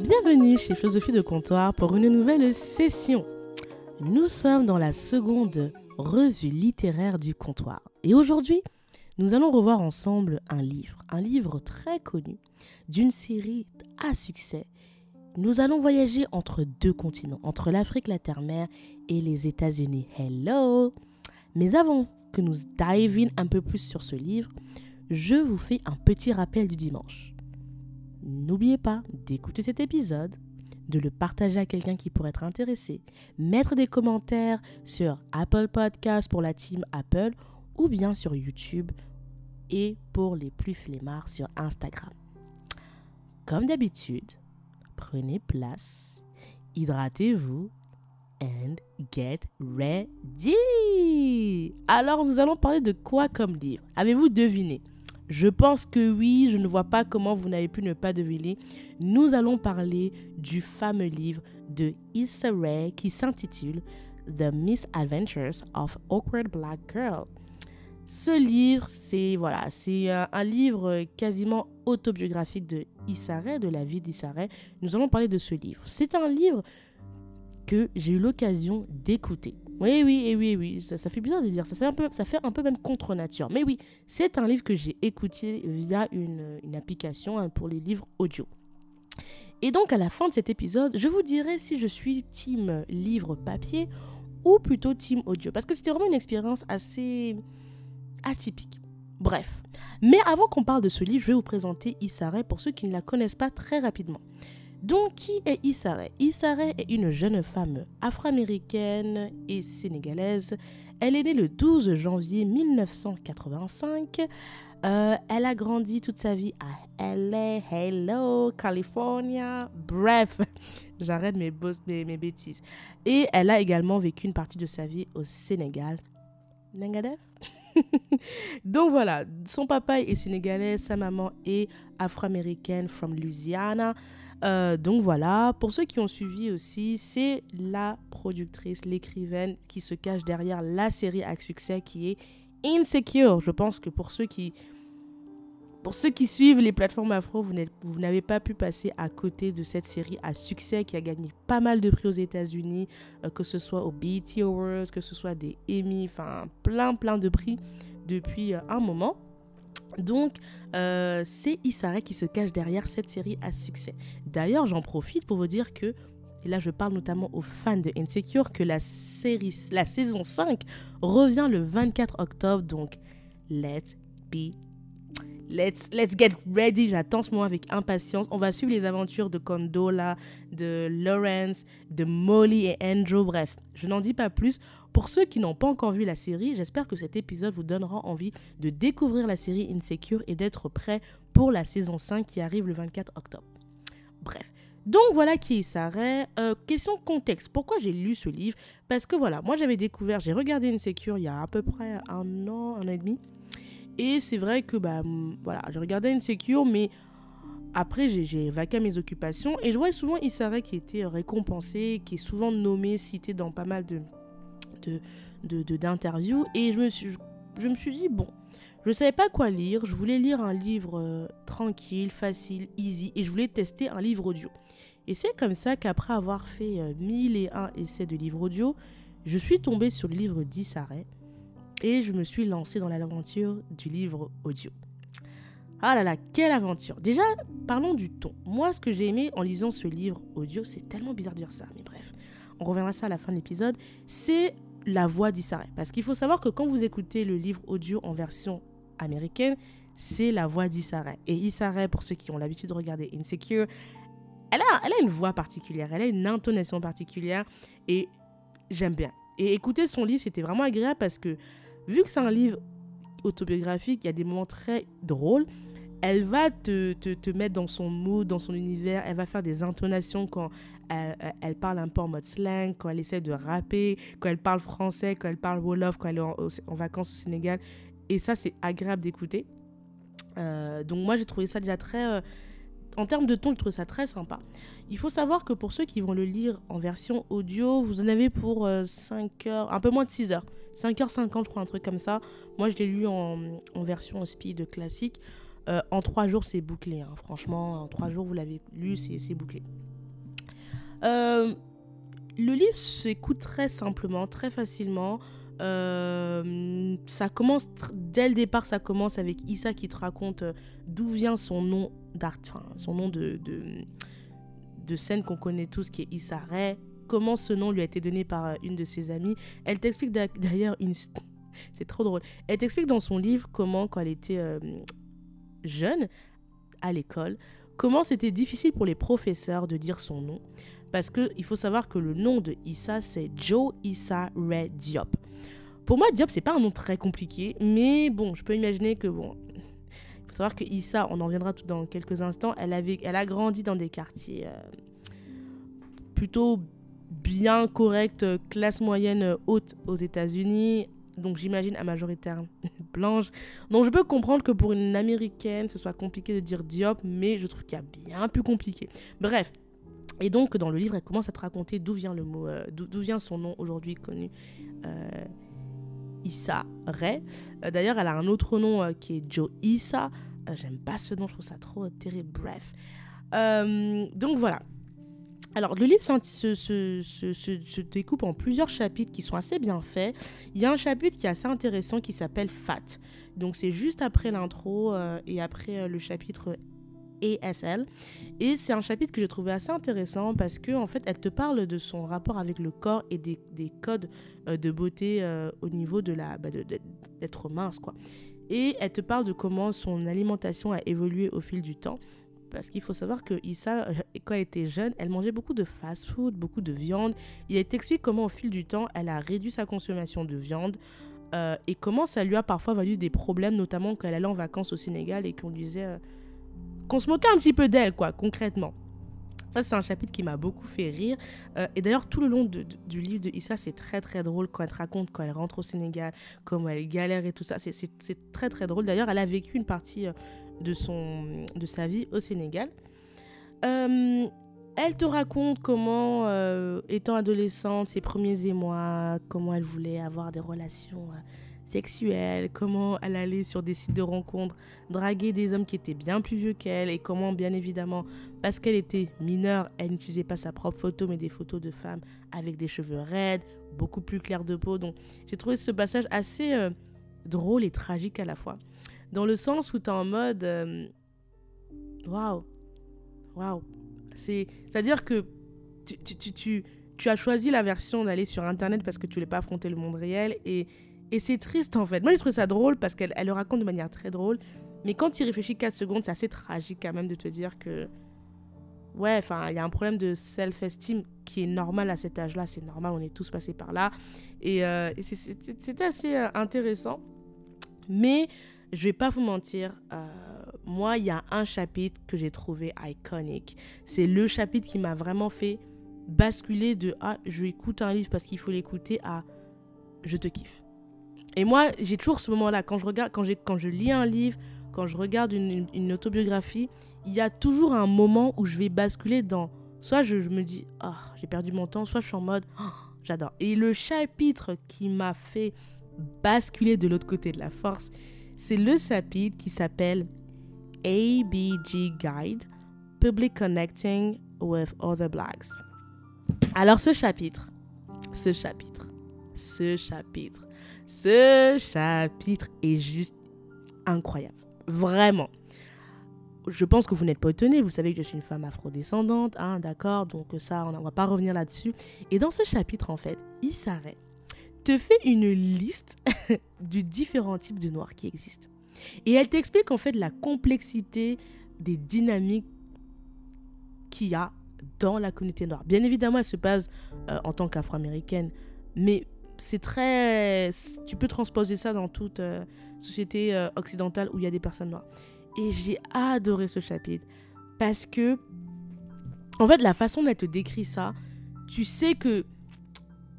Bienvenue chez Philosophie de Comptoir pour une nouvelle session. Nous sommes dans la seconde revue littéraire du comptoir. Et aujourd'hui, nous allons revoir ensemble un livre, un livre très connu, d'une série à succès. Nous allons voyager entre deux continents, entre l'Afrique, la Terre-Mère et les États-Unis. Hello Mais avant que nous dive in un peu plus sur ce livre, je vous fais un petit rappel du dimanche. N'oubliez pas d'écouter cet épisode, de le partager à quelqu'un qui pourrait être intéressé, mettre des commentaires sur Apple Podcast pour la team Apple ou bien sur YouTube et pour les plus flemmards sur Instagram. Comme d'habitude, prenez place, hydratez-vous and get ready. Alors nous allons parler de quoi comme livre? Avez-vous deviné? Je pense que oui, je ne vois pas comment vous n'avez pu ne pas deviner. Nous allons parler du fameux livre de Issa Rae qui s'intitule The Misadventures of Awkward Black Girl. Ce livre, c'est voilà, c'est un, livre quasiment autobiographique de Issa Rae, de la vie d'Issa Rae. Nous allons parler de ce livre. C'est un livre que j'ai eu l'occasion d'écouter. Oui, oui, et oui, oui, ça, fait bizarre de dire ça. Fait un peu, ça fait un peu même contre nature. Mais oui, c'est un livre que j'ai écouté via une, application hein, pour les livres audio. Et donc, à la fin de cet épisode, je vous dirai si je suis team livre papier ou plutôt team audio. Parce que c'était vraiment une expérience assez atypique. Bref. Mais avant qu'on parle de ce livre, je vais vous présenter Issa Rae pour ceux qui ne la connaissent pas très rapidement. Donc, qui est Issa Rae est une jeune femme afro-américaine et sénégalaise. Elle est née le 12 janvier 1985. Euh, elle a grandi toute sa vie à LA, Hello, California. Bref, j'arrête mes, mes, mes, bêtises. Et elle a également vécu une partie de sa vie au Sénégal. Nengadef Donc voilà, son papa est sénégalais, sa maman est afro-américaine from Louisiana. Euh, donc voilà, pour ceux qui ont suivi aussi, c'est la productrice, l'écrivaine qui se cache derrière la série à succès qui est Insecure. Je pense que pour ceux qui, suivent les plateformes afro, vous n'avez pas pu passer à côté de cette série à succès qui a gagné pas mal de prix aux États-Unis, euh, que ce soit au BET Awards, que ce soit des Emmy, enfin plein plein de prix depuis euh, un moment. Donc, euh, c'est Issa Rae qui se cache derrière cette série à succès. D'ailleurs, j'en profite pour vous dire que, et là je parle notamment aux fans de Insecure, que la, série, la saison 5 revient le 24 octobre. Donc, let's be Let's, let's get ready. J'attends ce moment avec impatience. On va suivre les aventures de Condola, de Lawrence, de Molly et Andrew. Bref, je n'en dis pas plus. Pour ceux qui n'ont pas encore vu la série, j'espère que cet épisode vous donnera envie de découvrir la série Insecure et d'être prêt pour la saison 5 qui arrive le 24 octobre. Bref. Donc voilà qui Sarah. Euh, question contexte. Pourquoi j'ai lu ce livre? Parce que voilà, moi j'avais découvert, j'ai regardé Insecure il y a à peu près un an, un an et demi. Et c'est vrai que bah, voilà, j'ai regardé Insecure, mais après, j'ai vaqué mes occupations. Et je vois souvent Issa qui était récompensé, qui est souvent nommé, cité dans pas mal de d'interviews. De, et je me, suis, je dit, bon, je ne savais pas quoi lire. Je voulais lire un livre euh, tranquille, facile, easy. Et je voulais tester un livre audio. Et c'est comme ça qu'après avoir fait euh, mille et un essais de livres audio, je suis tombée sur le livre d'Issarret et je me suis lancée dans l'aventure du livre audio. Ah là là, quelle aventure Déjà, parlons du ton. Moi, ce que j'ai aimé en lisant ce livre audio, c'est tellement bizarre de dire ça, mais bref, on reviendra ça à la fin de l'épisode, c'est la voix d'Issa Parce qu'il faut savoir que quand vous écoutez le livre audio en version américaine, c'est la voix d'Issa Et Issa pour ceux qui ont l'habitude de regarder Insecure, elle a, elle a une voix particulière, elle a une intonation particulière, et j'aime bien. Et écouter son livre, c'était vraiment agréable parce que vu que c'est un livre autobiographique, il y a des moments très drôles. Elle va te, te, te, mettre dans son mood, dans son univers. Elle va faire des intonations quand elle, elle, parle un peu en mode slang, quand elle essaie de rapper, quand elle parle français, quand elle parle Wolof, quand elle est en, en vacances au Sénégal. Et ça, c'est agréable d'écouter. Euh, donc moi, j'ai trouvé ça déjà très... Euh, en termes de ton, je trouve ça très sympa. Il faut savoir que pour ceux qui vont le lire en version audio, vous en avez pour 5 euh, heures, un peu moins de 6 heures. 5h50, je crois, un truc comme ça. Moi, je l'ai lu en, version speed classique. Euh, en trois jours, c'est bouclé. hein. Franchement, en trois jours, vous l'avez lu, c'est bouclé. Euh, le livre s'écoute très simplement, très facilement. Ça commence dès le départ, ça commence avec Issa qui te raconte d'où vient son nom d'art, enfin, son nom de, de scène qu'on connaît tous, qui est Issa Rae. Comment ce nom lui a été donné par euh, une de ses amies. Elle t'explique d'a- d'ailleurs une, c'est trop drôle. Elle t'explique dans son livre comment, quand elle était euh, jeune, à l'école, comment c'était difficile pour les professeurs de dire son nom. Parce qu'il faut savoir que le nom de Issa, c'est Joe Issa Ray Diop. Pour moi, Diop, c'est pas un nom très compliqué, mais bon, je peux imaginer que, bon, faut savoir que Issa, on en reviendra dans quelques instants, elle, avait, elle a grandi dans des quartiers euh, plutôt bien corrects, euh, classe moyenne euh, haute aux États-Unis, donc j'imagine à majoritaire blanche. Donc je peux comprendre que pour une américaine, ce soit compliqué de dire Diop, mais je trouve qu'il y a bien plus compliqué. Bref. Et donc dans le livre, elle commence à te raconter d'où vient le mot, d'où vient son nom aujourd'hui connu, Issa Ray. Euh, D'ailleurs, elle a un autre nom euh, qui est Joe Issa. Euh, J'aime pas ce nom, je trouve ça trop terrible. Bref. Donc voilà. Alors, le livre se, découpe en plusieurs chapitres qui sont assez bien faits. Il y a un chapitre qui est assez intéressant qui s'appelle Fat. Donc, c'est juste après l'intro et après le chapitre ASL. Et c'est un chapitre que j'ai trouvé assez intéressant parce que en fait, elle te parle de son rapport avec le corps et des, des codes euh, de beauté euh, au niveau de la bah, d'être mince, quoi. Et elle te parle de comment son alimentation a évolué au fil du temps. Parce qu'il faut savoir que Issa, euh, quand elle était jeune, elle mangeait beaucoup de fast-food, beaucoup de viande. Elle t'explique comment au fil du temps, elle a réduit sa consommation de viande et comment ça lui a parfois valu des problèmes, notamment quand elle allait en vacances au Sénégal et qu'on lui disait qu'on se moquait un petit peu d'elle, quoi, concrètement. Ça, c'est un chapitre qui m'a beaucoup fait rire. Euh, et d'ailleurs, tout le long du livre de Issa, c'est très très drôle quand elle te raconte quand elle rentre au Sénégal, comment elle galère et tout ça. C'est- très très drôle. D'ailleurs, elle a vécu une partie euh, de, son, de sa vie au Sénégal. Euh, elle te raconte comment, étant adolescente, ses premiers émois, comment elle voulait avoir des relations sexuelles, comment elle allait sur des sites de rencontres, draguer des hommes qui étaient bien plus vieux qu'elle, et comment, bien évidemment, parce qu'elle était mineure, elle n'utilisait pas sa propre photo, mais des photos de femmes avec des cheveux raides, beaucoup plus clairs de peau. Donc, j'ai trouvé ce passage assez euh, drôle et tragique à la fois. Dans le sens où tu es en mode. euh, Waouh! Waouh! C'est- C'est-à-dire que tu, tu, tu, tu, as choisi la version d'aller sur Internet parce que tu voulais pas affronter le monde réel. Et, et c'est triste en fait. Moi, j'ai trouvé ça drôle parce qu'elle elle le raconte de manière très drôle. Mais quand tu réfléchis 4 secondes, c'est assez tragique quand même de te dire que. Ouais, enfin, il y a un problème de self-esteem qui est normal à cet âge-là. C'est normal, on est tous passés par là. Et, euh, c'était assez euh, intéressant. Mais je vais pas vous mentir, euh, moi, il y a un chapitre que j'ai trouvé iconique. C'est le chapitre qui m'a vraiment fait basculer de ah, je écoute un livre parce qu'il faut l'écouter à je te kiffe. Et moi, j'ai toujours ce moment-là quand je regarde, quand quand je lis un livre, quand je regarde une, autobiographie, il y a toujours un moment où je vais basculer dans soit je, me dis ah j'ai perdu mon temps, soit je suis en mode Ah, j'adore. Et le chapitre qui m'a fait basculer de l'autre côté de la force, c'est le chapitre qui s'appelle ABG Guide Public Connecting with Other Blacks. Alors ce chapitre, ce chapitre, ce chapitre, ce chapitre est juste incroyable. Vraiment. Je pense que vous n'êtes pas étonnés, vous savez que je suis une femme afrodescendante, hein, d'accord Donc ça, on ne va pas revenir là-dessus. Et dans ce chapitre, en fait, il s'arrête te fait une liste du différents types de noirs qui existent. Et elle t'explique en fait la complexité des dynamiques qu'il y a dans la communauté noire. Bien évidemment, elle se base euh, en tant qu'afro-américaine, mais c'est très... Tu peux transposer ça dans toute euh, société euh, occidentale où il y a des personnes noires. Et j'ai adoré ce chapitre parce que, en fait, la façon dont elle te décrit ça, tu sais que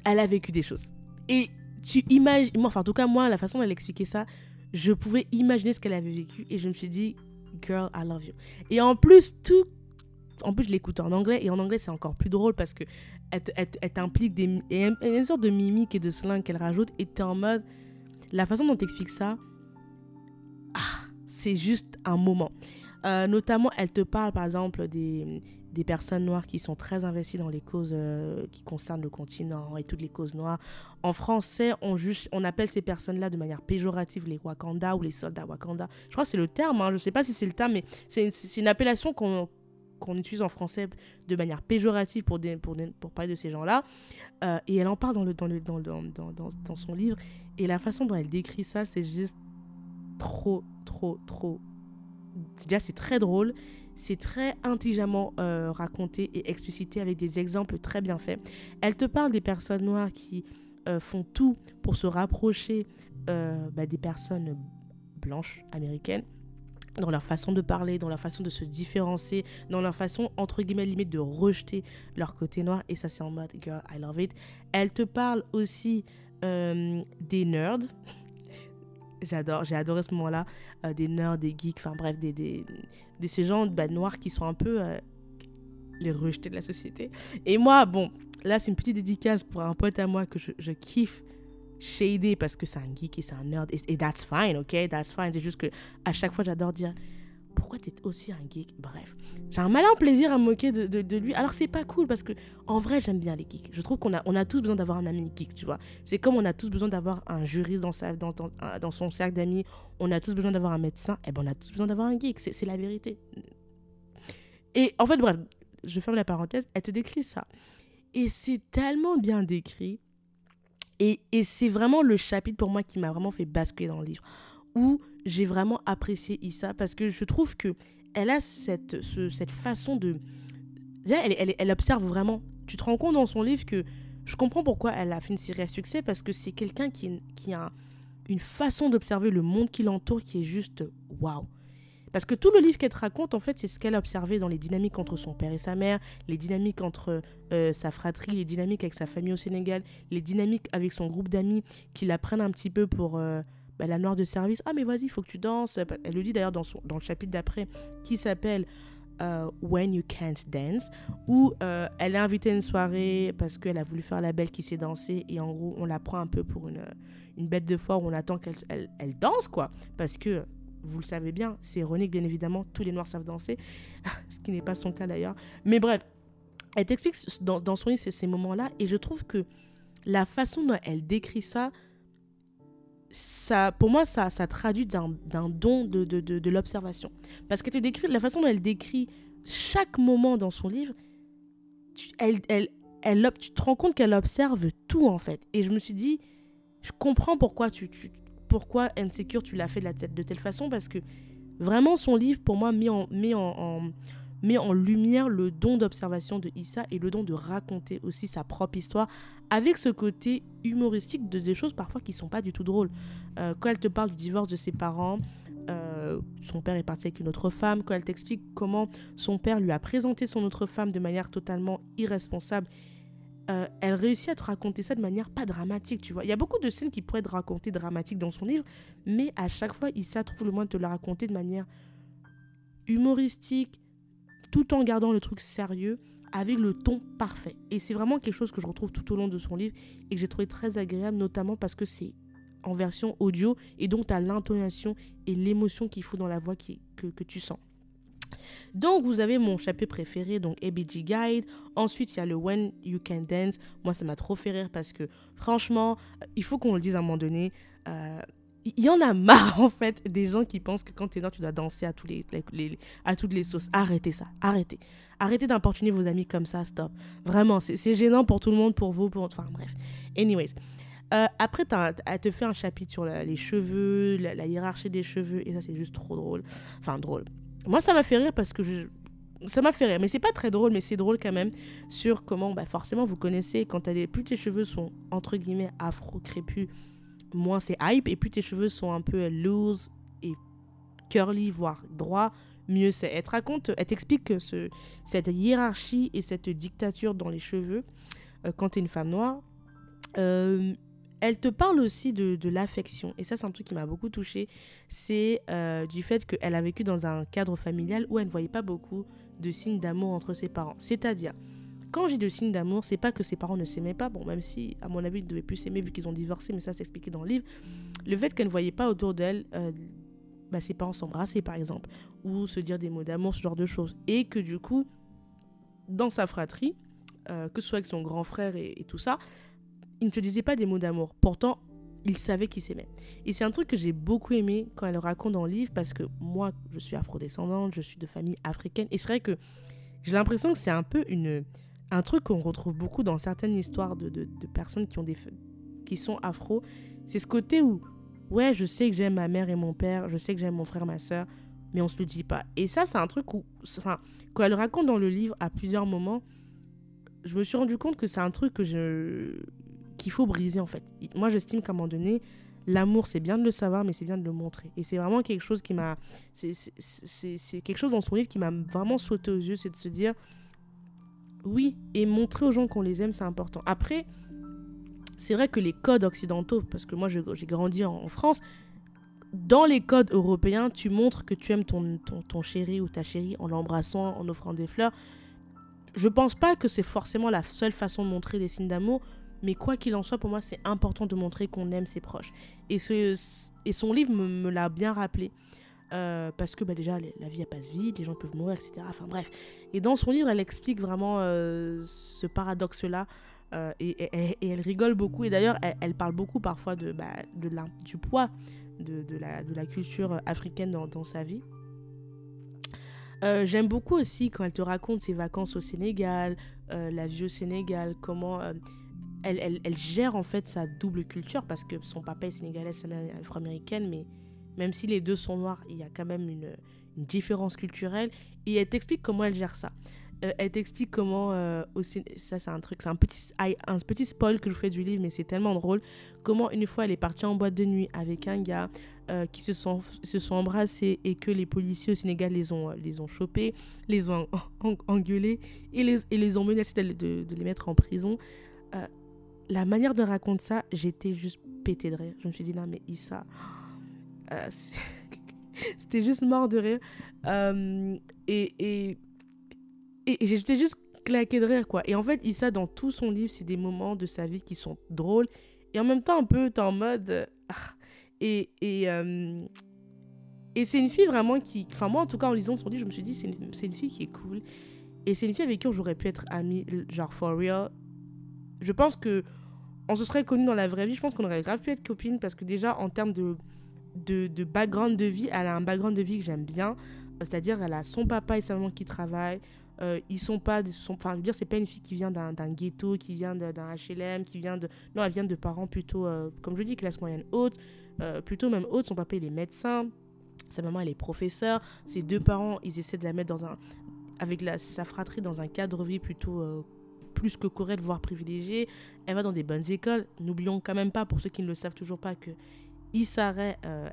elle a vécu des choses. Et tu imagines, enfin, en tout cas, moi, la façon dont elle expliquait ça, je pouvais imaginer ce qu'elle avait vécu et je me suis dit, girl, I love you. Et en plus, tout. En plus, je l'écoute en anglais et en anglais, c'est encore plus drôle parce que elle, elle elle t'implique des. et une sorte de mimique et de slang qu'elle rajoute et t'es en mode. La façon dont t'expliques ça. Ah, c'est juste un moment. Euh, notamment, elle te parle par exemple des, personnes noires qui sont très investies dans les causes euh, qui concernent le continent et toutes les causes noires. En français, on appelle ces personnes-là de manière péjorative les Wakanda ou les soldats Wakanda. Je crois que c'est le terme, hein. je ne sais pas si c'est le terme, mais c'est une appellation qu'on qu'on utilise en français de manière péjorative pour, parler de ces gens-là. Euh, et elle en parle dans, son livre. Et la façon dont elle décrit ça, c'est juste trop, trop, trop. Déjà, c'est très drôle. C'est très intelligemment euh, raconté et explicité avec des exemples très bien faits. Elle te parle des personnes noires qui euh, font tout pour se rapprocher bah, des personnes blanches américaines dans leur façon de parler, dans leur façon de se différencier, dans leur façon, entre guillemets, de rejeter leur côté noir. Et ça, c'est en mode, girl, I love it. Elle te parle aussi des nerds. J'adore, j'ai adoré ce moment-là. des nerds, des geeks, enfin bref, des, des, de ces gens bah, noirs qui sont un peu euh, les rejetés de la société. Et moi, bon, là, c'est une petite dédicace pour un pote à moi que je kiffe shader parce que c'est un geek et c'est un nerd. Et, that's fine, ok? That's fine. C'est juste que à chaque fois, j'adore dire pourquoi t'es aussi un geek? Bref, j'ai un malin plaisir à me moquer de, de, lui. Alors c'est pas cool parce que en vrai j'aime bien les geeks. Je trouve qu'on a, on a tous besoin d'avoir un ami geek, tu vois. C'est comme on a tous besoin d'avoir un juriste dans, sa, dans, dans, son cercle d'amis. On a tous besoin d'avoir un médecin. Et eh ben on a tous besoin d'avoir un geek. C'est la vérité. Et en fait, bref, je ferme la parenthèse. Elle te décrit ça. Et c'est tellement bien décrit. Et, c'est vraiment le chapitre pour moi qui m'a vraiment fait basculer dans le livre. Où j'ai vraiment apprécié Issa parce que je trouve que elle a cette, cette façon de... Elle, elle, elle, observe vraiment. Tu te rends compte dans son livre que je comprends pourquoi elle a fait une série à succès parce que c'est quelqu'un qui, qui a une façon d'observer le monde qui l'entoure qui est juste waouh. Parce que tout le livre qu'elle te raconte, en fait, c'est ce qu'elle a observé dans les dynamiques entre son père et sa mère, les dynamiques entre euh, sa fratrie, les dynamiques avec sa famille au Sénégal, les dynamiques avec son groupe d'amis qui la prennent un petit peu pour... Euh, bah, la noire de service, ah mais vas-y, il faut que tu danses. Elle le dit d'ailleurs dans, le chapitre d'après, qui s'appelle euh, When You Can't Dance, où elle est invitée à une soirée parce qu'elle a voulu faire la belle qui sait danser, et en gros, on la prend un peu pour une, une bête de foire où on attend qu'elle elle, danse, quoi. Parce que, vous le savez bien, c'est ironique, bien évidemment, tous les noirs savent danser, ce qui n'est pas son cas d'ailleurs. Mais bref, elle t'explique dans, son livre ces, moments-là, et je trouve que la façon dont elle décrit ça, ça, pour moi, ça, ça traduit d'un don de, de, de, l'observation. Parce que décrit, la façon dont elle décrit chaque moment dans son livre, tu, elle, elle, elle, tu te rends compte qu'elle observe tout, en fait. Et je me suis dit, je comprends pourquoi, tu pourquoi Insecure, tu l'as fait de, la tête, de telle façon, parce que vraiment, son livre, pour moi, met en, met en met en lumière le don d'observation de Issa et le don de raconter aussi sa propre histoire avec ce côté humoristique de des choses parfois qui sont pas du tout drôles. Euh, quand elle te parle du divorce de ses parents, euh, son père est parti avec une autre femme, quand elle t'explique comment son père lui a présenté son autre femme de manière totalement irresponsable, euh, elle réussit à te raconter ça de manière pas dramatique, tu vois. Il y a beaucoup de scènes qui pourraient être racontées dramatiques dans son livre, mais à chaque fois, Issa trouve le moyen de te la raconter de manière humoristique, tout en gardant le truc sérieux avec le ton parfait. Et c'est vraiment quelque chose que je retrouve tout au long de son livre et que j'ai trouvé très agréable, notamment parce que c'est en version audio et donc tu as l'intonation et l'émotion qu'il faut dans la voix que tu sens. Donc, vous avez mon chapitre préféré, donc ABG Guide. Ensuite, il y a le When You Can Dance. Moi, ça m'a trop fait rire parce que, franchement, il faut qu'on le dise à un moment donné. Euh, il y en a marre en fait des gens qui pensent que quand tu es noir tu dois danser à, les, à toutes les sauces. Arrêtez ça, arrêtez. Arrêtez d'importuner vos amis comme ça, stop. Vraiment, c'est gênant pour tout le monde, pour vous, pour... Enfin bref. Anyways. Euh, après, elle te fait un chapitre sur les cheveux, la, hiérarchie des cheveux, et ça c'est juste trop drôle. Enfin drôle. Moi ça m'a fait rire parce que je... Ça m'a fait rire, mais c'est pas très drôle, mais c'est drôle quand même sur comment, bah forcément, vous connaissez, quand as plus tes cheveux sont entre guillemets afro-crépus, moins c'est hype. Et plus tes cheveux sont un peu loose et curly, voire droit, mieux c'est. Elle te raconte, elle t'explique que ce, cette hiérarchie et cette dictature dans les cheveux, euh, quand tu es une femme noire, euh, elle te parle aussi de, l'affection. Et ça, c'est un truc qui m'a beaucoup touchée. C'est euh, du fait qu'elle a vécu dans un cadre familial où elle ne voyait pas beaucoup de signes d'amour entre ses parents. C'est-à-dire, quand j'ai de signes d'amour, c'est pas que ses parents ne s'aimaient pas, bon, même si, à mon avis, ils ne devaient plus s'aimer vu qu'ils ont divorcé, mais ça, c'est expliqué dans le livre. Le fait qu'elle ne voyait pas autour d'elle euh, bah, ses parents s'embrassaient par exemple, ou se dire des mots d'amour, ce genre de choses. Et que du coup, dans sa fratrie, euh, que ce soit avec son grand frère et, tout ça, il ne se disait pas des mots d'amour. Pourtant, il savait qu'il s'aimait. Et c'est un truc que j'ai beaucoup aimé quand elle raconte dans le livre, parce que moi, je suis afrodescendante, je suis de famille africaine, et c'est vrai que j'ai l'impression que c'est un peu une, un truc qu'on retrouve beaucoup dans certaines histoires de, de, personnes qui, ont des, qui sont afro. C'est ce côté où ouais, je sais que j'aime ma mère et mon père, je sais que j'aime mon frère, ma soeur, mais on se le dit pas. Et ça, c'est un truc où, enfin, quand elle raconte dans le livre à plusieurs moments, je me suis rendu compte que c'est un truc que je qu'il faut briser en fait. Moi, j'estime qu'à un moment donné, l'amour, c'est bien de le savoir, mais c'est bien de le montrer. Et c'est vraiment quelque chose qui m'a, c'est quelque chose dans son livre qui m'a vraiment sauté aux yeux, c'est de se dire, oui, et montrer aux gens qu'on les aime, c'est important. Après, c'est vrai que les codes occidentaux, parce que moi j'ai grandi en, France, dans les codes européens, tu montres que tu aimes ton, ton, chéri ou ta chérie en l'embrassant, en offrant des fleurs. Je pense pas que c'est forcément la seule façon de montrer des signes d'amour, mais quoi qu'il en soit, pour moi, c'est important de montrer qu'on aime ses proches. Et, son livre me, l'a bien rappelé. Euh, parce que bah, déjà, la vie elle passe vite, les gens peuvent mourir, etc. Enfin bref. Et dans son livre, elle explique vraiment euh, ce paradoxe-là euh, et, elle rigole beaucoup. Et d'ailleurs, elle, parle beaucoup parfois bah, de la, du poids de, la, culture africaine dans, sa vie. J'aime beaucoup aussi quand elle te raconte ses vacances au Sénégal, la vie au Sénégal, comment elle, gère en fait sa double culture parce que son papa est sénégalais, sa mère est afro-américaine, mais même si les deux sont noirs, il y a quand même une, différence culturelle et elle t'explique comment elle gère ça. Euh, elle t'explique comment, euh, aussi, ça c'est un truc, c'est un petit, un petit spoil que je fais du livre, mais c'est tellement drôle, comment une fois elle est partie en boîte de nuit avec un gars euh, qui se sont, embrassés et que les policiers au Sénégal les ont, les chopés, les ont engueulés et les, ont menacés de, les mettre en prison. La manière de raconter ça, j'étais juste pété de rire. Je me suis dit, non mais Issa, c'était juste mort de rire. et, et j'étais juste claqué de rire, quoi. Et en fait, Issa, dans tout son livre, c'est des moments de sa vie qui sont drôles. Et en même temps, un peu, t'es en mode... Ah. Euh, et c'est une fille vraiment qui... Enfin, moi, en tout cas, en lisant son livre, je me suis dit, c'est une, une, fille qui est cool. Et c'est une fille avec qui j'aurais pu être amie, genre, for real. Je pense que on se serait connus dans la vraie vie. Je pense qu'on aurait grave pu être copines parce que déjà, en termes de, de, background de vie, elle a un background de vie que j'aime bien. C'est-à-dire, elle a son papa et sa maman qui travaillent. Euh, ils sont pas enfin je veux dire c'est pas une fille qui vient d'un ghetto qui vient d'un HLM qui vient de non elle vient de parents plutôt euh, comme je dis classe moyenne haute euh, plutôt même haute son papa il est médecin sa maman elle est professeure ses deux parents ils essaient de la mettre dans un avec la, sa fratrie dans un cadre de vie plutôt plus que correct voire privilégié elle va dans des bonnes écoles n'oublions quand même pas pour ceux qui ne le savent toujours pas que Issa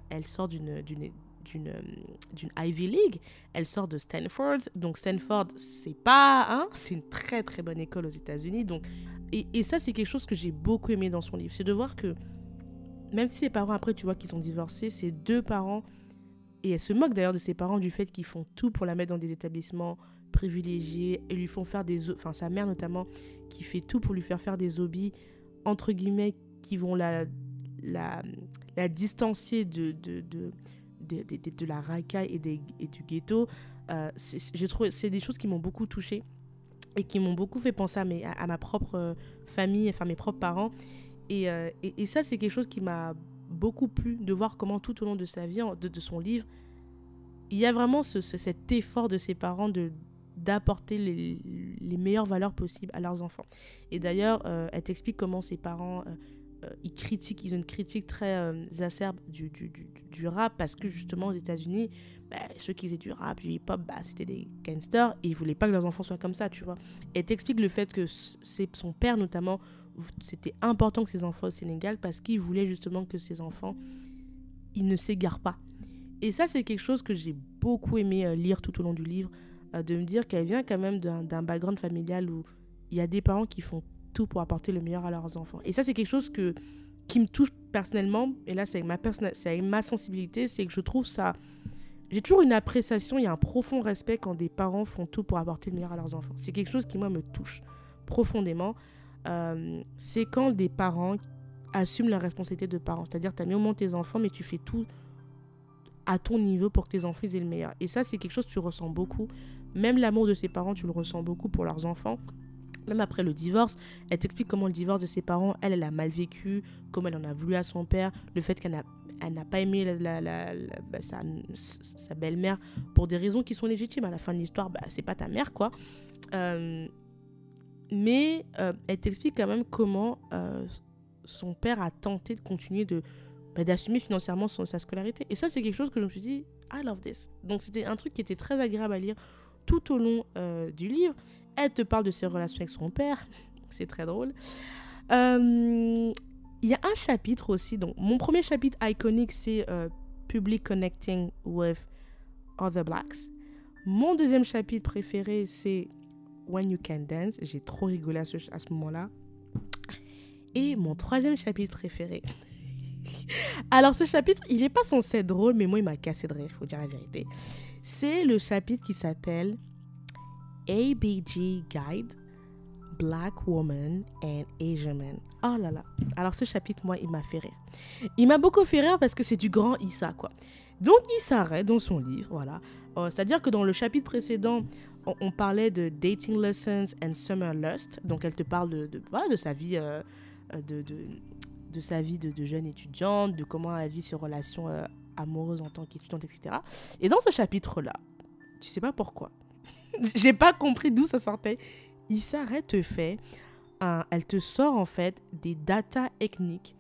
elle sort euh, d'une Ivy League. Elle sort de Stanford. Donc Stanford, c'est pas... Hein, c'est une très très bonne école aux États-Unis. Donc et, et ça, c'est quelque chose que j'ai beaucoup aimé dans son livre. C'est de voir que même si ses parents, après, tu vois qu'ils sont divorcés, ses deux parents... Et elle se moque d'ailleurs de ses parents du fait qu'ils font tout pour la mettre dans des établissements privilégiés et lui font faire des... Enfin, sa mère notamment, qui fait tout pour lui faire faire des hobbies, entre guillemets, qui vont la, la, la distancier de, de, de, de, la racaille et, des, et du ghetto. Euh, c'est des choses qui m'ont beaucoup touchée et qui m'ont beaucoup fait penser à, mes, à, ma propre euh, famille, enfin mes propres parents. Euh, et, et, ça, c'est quelque chose qui m'a beaucoup plu de voir comment tout au long de sa vie, de, de son livre, il y a vraiment ce, cet effort de ses parents de d'apporter les, meilleures valeurs possibles à leurs enfants. Et d'ailleurs, elle t'explique comment ses parents euh, ils critiquent, ils ont une critique très euh, acerbe du, du, du, rap parce que justement aux États-Unis, bah, ceux qui faisaient du rap, du hip-hop, bah, c'était des gangsters et ils voulaient pas que leurs enfants soient comme ça, tu vois. Et t'explique le fait que c'est son père notamment, c'était important que ses enfants au Sénégal parce qu'il voulait justement que ses enfants, ils ne s'égarent pas. Et ça, c'est quelque chose que j'ai beaucoup aimé euh, lire tout au long du livre, de me dire qu'elle vient quand même d'un background familial où il y a des parents qui font pour apporter le meilleur à leurs enfants. Et ça, c'est quelque chose que, qui me touche personnellement. Et là, c'est avec ma, avec ma sensibilité. C'est que je trouve ça. J'ai toujours une appréciation, il y a un profond respect quand des parents font tout pour apporter le meilleur à leurs enfants. C'est quelque chose qui, moi, me touche profondément. Euh, c'est quand des parents assument la responsabilité de parents. C'est-à-dire, tu as mis au monde tes enfants, mais tu fais tout à ton niveau pour que tes enfants aient le meilleur. Et ça, c'est quelque chose que tu ressens beaucoup. Même l'amour de ses parents, tu le ressens beaucoup pour leurs enfants. Même après le divorce, elle t'explique comment le divorce de ses parents, elle, elle a mal vécu, comment elle en a voulu à son père, le fait qu'elle n'a pas aimé bah, sa, belle-mère pour des raisons qui sont légitimes. À la fin de l'histoire, bah, c'est pas ta mère, quoi. Euh, mais euh, elle t'explique quand même comment euh, son père a tenté de continuer de bah, d'assumer financièrement sa scolarité. Et ça, c'est quelque chose que je me suis dit, I love this. Donc c'était un truc qui était très agréable à lire tout au long du livre. Elle te parle de ses relations avec son père. c'est très drôle. Euh, il y a un chapitre aussi. Donc, mon premier chapitre iconique, c'est euh, Public Connecting with Other Blacks. Mon deuxième chapitre préféré, c'est When You Can Dance. J'ai trop rigolé à ce, à ce moment-là. Et mon troisième chapitre préféré. Alors, ce chapitre, il n'est pas censé être drôle, mais moi, il m'a cassé de rire, il faut dire la vérité. C'est le chapitre qui s'appelle ABG Guide Black Woman and Asian Man. Oh là là. Alors ce chapitre, moi, il m'a fait rire. Il m'a beaucoup fait rire parce que c'est du grand Issa, quoi. Donc il s'arrête dans son livre, voilà. Euh, c'est-à-dire que dans le chapitre précédent, on, parlait de dating lessons and summer lust. Donc elle te parle de, voilà, de sa vie, euh, de, de, de, sa vie de, jeune étudiante, de comment elle vit ses relations euh, amoureuses en tant qu'étudiante, etc. Et dans ce chapitre-là, tu sais pas pourquoi. J'ai pas compris d'où ça sortait. Il s'arrête te fait, elle te sort en fait des data ethniques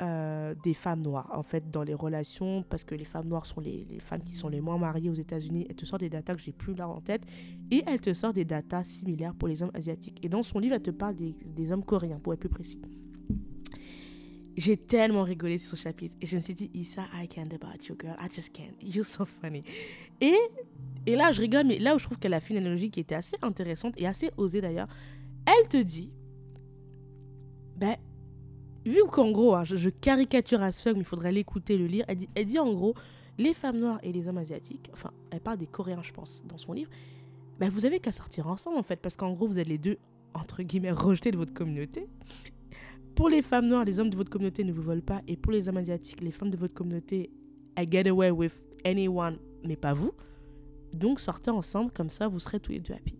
euh, des femmes noires, en fait, dans les relations, parce que les femmes noires sont les, femmes qui sont les moins mariées aux États-Unis. Elle te sort des datas que j'ai plus là en tête, et elle te sort des datas similaires pour les hommes asiatiques. Et dans son livre, elle te parle des hommes coréens, pour être plus précis. J'ai tellement rigolé sur ce chapitre. Et je me suis dit, Issa, I can't about you, girl. I just can't. You're so funny. Et et là, je rigole, mais là où je trouve qu'elle a fait une analogie qui était assez intéressante et assez osée d'ailleurs, elle te dit, ben, vu qu'en gros, hein, je, caricature à ce mais il faudrait l'écouter, le lire, elle dit, elle dit en gros, les femmes noires et les hommes asiatiques, enfin, elle parle des Coréens, je pense, dans son livre, ben, vous avez qu'à sortir ensemble en fait, parce qu'en gros, vous êtes les deux, entre guillemets, rejetés de votre communauté. Pour les femmes noires, les hommes de votre communauté ne vous veulent pas, et pour les hommes asiatiques, les femmes de votre communauté, I get away with anyone, mais pas vous. Donc sortez ensemble, comme ça vous serez tous les deux happy.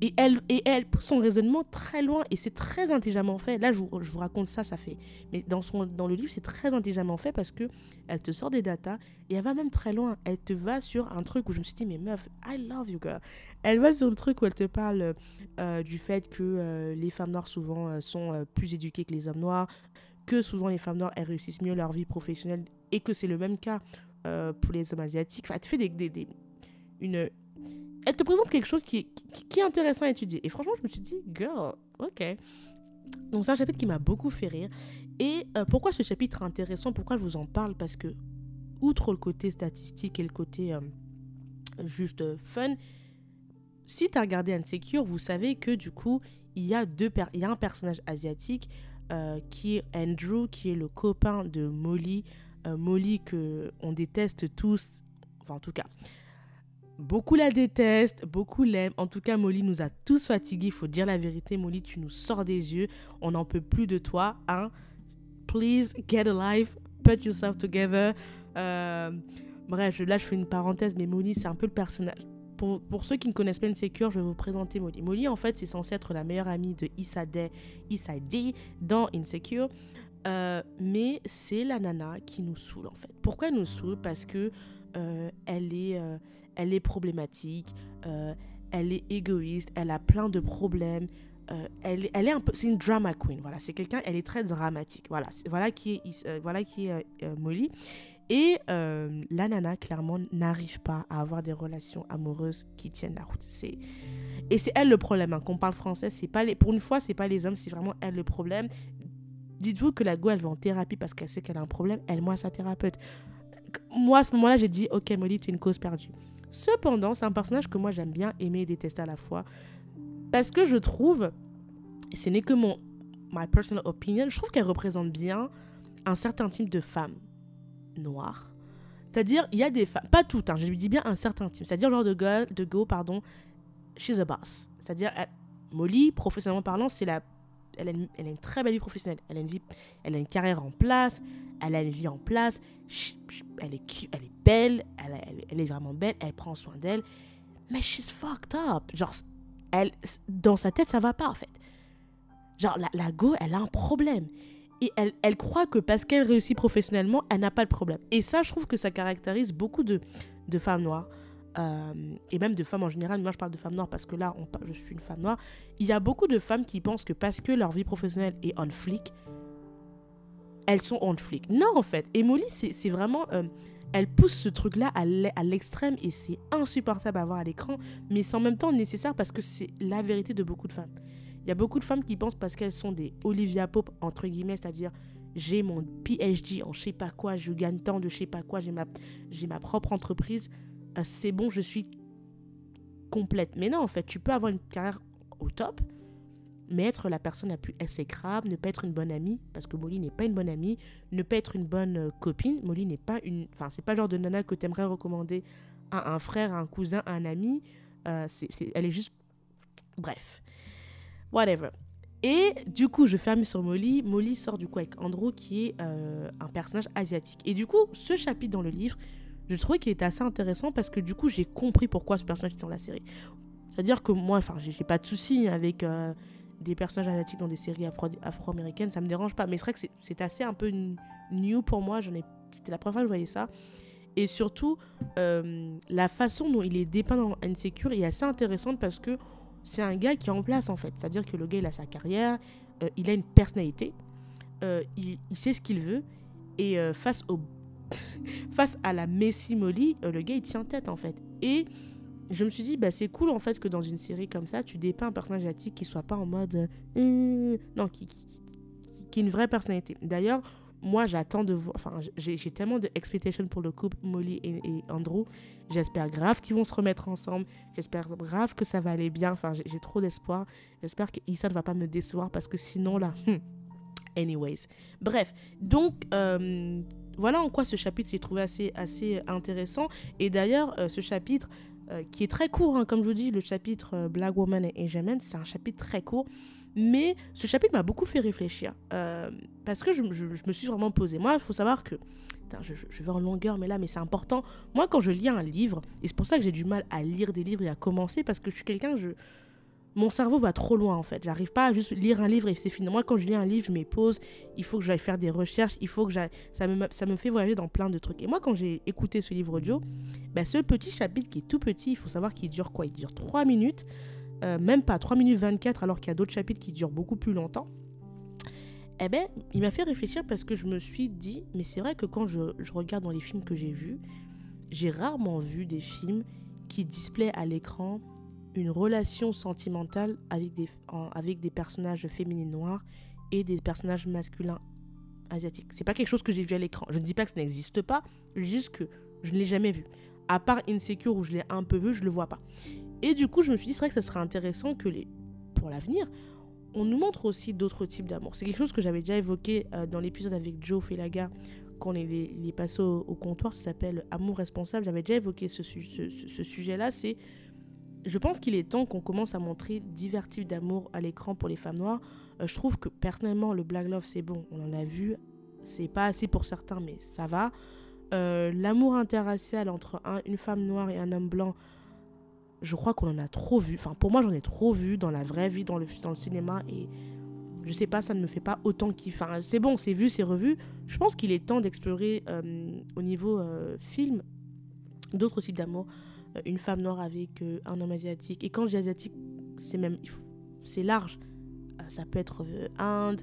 Et elle, et elle pousse son raisonnement très loin et c'est très intelligemment fait. Là, je vous, raconte ça, ça fait. Mais dans, son, dans le livre, c'est très intelligemment fait parce que elle te sort des datas et elle va même très loin. Elle te va sur un truc où je me suis dit, mais meuf, I love you, girl. Elle va sur le truc où elle te parle euh, du fait que euh, les femmes noires souvent euh, sont plus éduquées que les hommes noirs, que souvent les femmes noires elles réussissent mieux leur vie professionnelle et que c'est le même cas pour les hommes asiatiques. Enfin, elle te fait des, des une. Elle te présente quelque chose qui est, intéressant à étudier. Et franchement, je me suis dit, girl, ok. Donc c'est un chapitre qui m'a beaucoup fait rire. Et euh, pourquoi ce chapitre intéressant? Pourquoi je vous en parle? Parce que, outre le côté statistique et le côté euh, juste euh, fun, si tu as regardé Insecure, vous savez que du coup, il y a, deux il y a un personnage asiatique qui est Andrew, qui est le copain de Molly. Molly que on déteste tous, enfin en tout cas, Beaucoup la détestent, beaucoup l'aiment. En tout cas, Molly nous a tous fatigués. Il faut dire la vérité, Molly, tu nous sors des yeux. On n'en peut plus de toi. Hein? Please get a life. Put yourself together. Euh, bref, là, je fais une parenthèse, mais Molly, c'est un peu le personnage. Pour, pour, ceux qui ne connaissent pas Insecure, je vais vous présenter Molly. Molly, en fait, c'est censé être la meilleure amie de Issa Day, dans Insecure. Euh, mais c'est la nana qui nous saoule, en fait. Pourquoi elle nous saoule? Parce que elle est elle est problématique, euh, elle est égoïste, elle a plein de problèmes. Euh, elle, elle est un peu, c'est une drama queen, voilà, c'est quelqu'un, elle est très dramatique, voilà, voilà qui est, euh, voilà qui est Molly. Et la nana, clairement, n'arrive pas à avoir des relations amoureuses qui tiennent la route. C'est et c'est elle le problème. Hein. Qu'on parle français, c'est pas les, pour une fois, c'est pas les hommes, c'est vraiment elle le problème. Dites-vous que la go, elle va en thérapie parce qu'elle sait qu'elle a un problème. Elle, moi, sa thérapeute. Moi, à ce moment-là, j'ai dit, ok, Molly, tu es une cause perdue. Cependant, c'est un personnage que moi j'aime bien aimer et détester à la fois. Parce que je trouve, ce n'est que mon my personal opinion, je trouve qu'elle représente bien un certain type de femme noire. C'est-à-dire, il y a des femmes, pas toutes, hein, je lui dis bien un certain type. C'est-à-dire, genre de go, de go, pardon, she's a boss. C'est-à-dire, Molly, professionnellement parlant, c'est la elle, a une, très belle vie professionnelle. Elle a une, vie, elle a une carrière en place. Elle a une vie en place. Elle est, elle est belle. Elle, est vraiment belle. Elle prend soin d'elle. Mais she's fucked up. Genre, elle, dans sa tête, ça va pas, en fait. Genre, la, go, elle a un problème. Et elle, elle croit que parce qu'elle réussit professionnellement, elle n'a pas de problème. Et ça, je trouve que ça caractérise beaucoup de femmes noires. Euh, et même de femmes en général, moi je parle de femmes noires parce que là, je suis une femme noire. Il y a beaucoup de femmes qui pensent que parce que leur vie professionnelle est on flic, elles sont on flic. Non, en fait. Et Molly, c'est vraiment. Euh, elle pousse ce truc-là à l'extrême et c'est insupportable à voir à l'écran, mais c'est en même temps nécessaire parce que c'est la vérité de beaucoup de femmes. Il y a beaucoup de femmes qui pensent parce qu'elles sont des Olivia Pope, entre guillemets, c'est-à-dire j'ai mon PhD en je sais pas quoi, je gagne tant de je sais pas quoi, j'ai ma, ma propre entreprise, euh, c'est bon, je suis complète. Mais non, en fait, tu peux avoir une carrière au top, mais être la personne la plus exécrable, ne pas être une bonne amie, parce que Molly n'est pas une bonne amie, ne pas être une bonne euh, copine. Molly n'est pas une. Enfin, c'est pas le genre de nana que tu aimerais recommander à un frère, à un cousin, à un ami. Euh, elle est juste. Bref. Whatever. Et du coup, je ferme sur Molly. Molly sort du coup avec Andrew, qui est un personnage asiatique. Et du coup, ce chapitre dans le livre, je trouvais qu'il était assez intéressant parce que du coup, j'ai compris pourquoi ce personnage était dans la série. C'est-à-dire que moi, enfin, j'ai pas de soucis avec euh, des personnages asiatiques dans des séries afro-américaines, ça me dérange pas. Mais c'est vrai que c'est assez un peu new pour moi. C'était la première fois que je voyais ça. Et surtout, euh, la façon dont il est dépeint dans Insecure est assez intéressante parce que c'est un gars qui est en place en fait. C'est-à-dire que le gars, il a sa carrière, euh, il a une personnalité, il, il, sait ce qu'il veut. Et face au face à la Messi Molly, euh, le gars il tient tête en fait. Et je me suis dit, bah, c'est cool en fait que dans une série comme ça, tu dépeins un personnage asiatique qui soit pas en mode. Euh, non, qui, qui, qui, une vraie personnalité. D'ailleurs, moi j'attends de voir. Enfin, j'ai tellement d'expectations pour le couple Molly et, Andrew. J'espère grave qu'ils vont se remettre ensemble. J'espère grave que ça va aller bien. Enfin, j'ai trop d'espoir. J'espère que Issa ne va pas me décevoir parce que sinon là. Hmm, anyways. Bref, donc. Euh, voilà en quoi ce chapitre j'ai trouvé assez, assez intéressant. Et d'ailleurs, euh, ce chapitre, euh, qui est très court, hein, comme je vous dis, le chapitre euh, Black Woman et Asian c'est un chapitre très court. Mais ce chapitre m'a beaucoup fait réfléchir. parce que je, me suis vraiment posé. Moi, il faut savoir que. je, vais en longueur, mais là, mais c'est important. Moi, quand je lis un livre, et c'est pour ça que j'ai du mal à lire des livres et à commencer, parce que je suis quelqu'un, je, mon cerveau va trop loin en fait. J'arrive pas à juste lire un livre et c'est fini. Moi, quand je lis un livre, je me pose, il faut que j'aille faire des recherches, il faut que j'aille. Ça me, fait voyager dans plein de trucs. Et moi, quand j'ai écouté ce livre audio, bah, ce petit chapitre qui est tout petit, il faut savoir qu'il dure quoi? Il dure 3 minutes, euh, même pas 3 minutes 24, alors qu'il y a d'autres chapitres qui durent beaucoup plus longtemps. Eh ben, il m'a fait réfléchir parce que je me suis dit, mais c'est vrai que quand je, je regarde dans les films que j'ai vus, j'ai rarement vu des films qui displayent à l'écran une relation sentimentale avec des, avec des personnages féminins noirs et des personnages masculins asiatiques. C'est pas quelque chose que j'ai vu à l'écran. Je ne dis pas que ça n'existe pas, juste que je ne l'ai jamais vu. À part Insecure où je l'ai un peu vu, je le vois pas. Et du coup, je me suis dit, c'est vrai que ce serait intéressant que les, pour l'avenir, on nous montre aussi d'autres types d'amour. C'est quelque chose que j'avais déjà évoqué euh, dans l'épisode avec Joe Felaga quand il est, passé au, comptoir. Ça s'appelle Amour responsable. J'avais déjà évoqué ce, sujet-là. Je pense qu'il est temps qu'on commence à montrer divers types d'amour à l'écran pour les femmes noires. Euh, je trouve que personnellement, le Black Love, c'est bon, on en a vu. C'est pas assez pour certains, mais ça va. Euh, l'amour interracial entre une femme noire et un homme blanc, je crois qu'on en a trop vu. Enfin, pour moi, j'en ai trop vu dans la vraie vie, dans le, cinéma. Et je sais pas, ça ne me fait pas autant qu'il. Enfin, c'est bon, c'est vu, c'est revu. Je pense qu'il est temps d'explorer euh, au niveau film d'autres types d'amour. Euh, une femme noire avec euh, un homme asiatique. Et quand je dis asiatique, c'est même c'est large. Euh, ça peut être Inde,